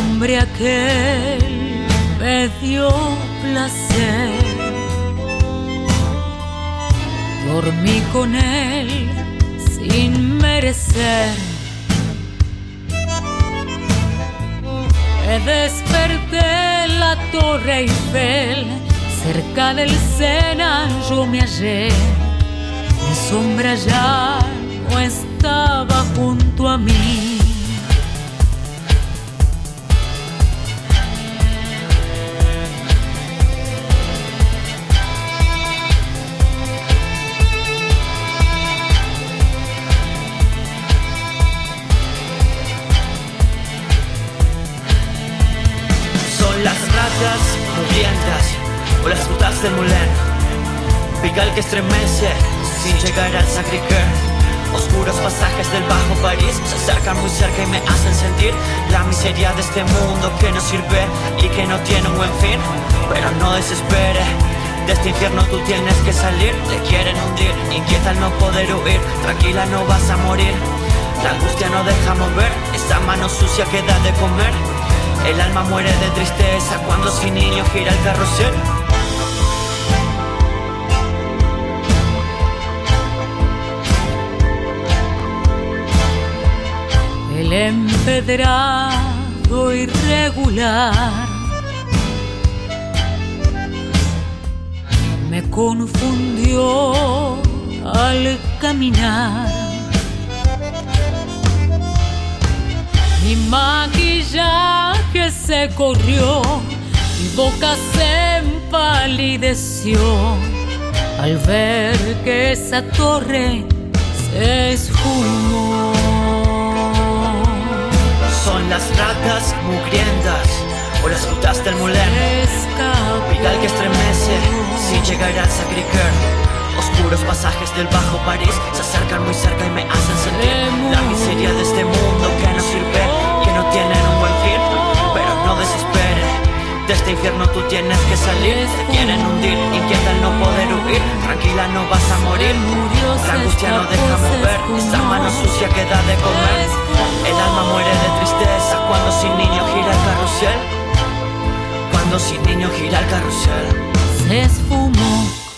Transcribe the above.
hombre aquel me dio placer. Dormí con él sin merecer. Me desperté en la Torre Eiffel, cerca del Sena yo me hallé. Mi sombra ya no estaba junto mugrientas o las putas de Moulin. Pigal que estremece sin llegar al Sacré-Cœur. Oscuros pasajes del Bajo París se acercan muy cerca y me hacen sentir la miseria de este mundo que no sirve y que no tiene un buen fin. Pero no desespere, de este infierno tú tienes que salir. Te quieren hundir, inquieta al no poder huir. Tranquila, no vas a morir. La angustia no deja mover, esa mano sucia que da de comer. El alma muere de tristeza cuando sin niño gira el carrusel. El empedrado irregular me confundió al caminar. Mi maquillaje se corrió, mi boca se empalideció al ver que esa torre se esfumó. Son las ratas mugrientas o las putas del Moulin. Vidal que estremece sin llegar al Sacré-Cœur. Oscuros pasajes del Bajo París se acercan muy cerca y me hacen sentir la miseria de este mundo que no de este infierno tú tienes que salir. Te quieren hundir, inquieta al no poder huir. Tranquila, no vas a morir. La angustia no deja mover, esa mano sucia que da de comer. El alma muere de tristeza cuando sin niño gira el carrusel. Cuando sin niño gira el carrusel. se esfumó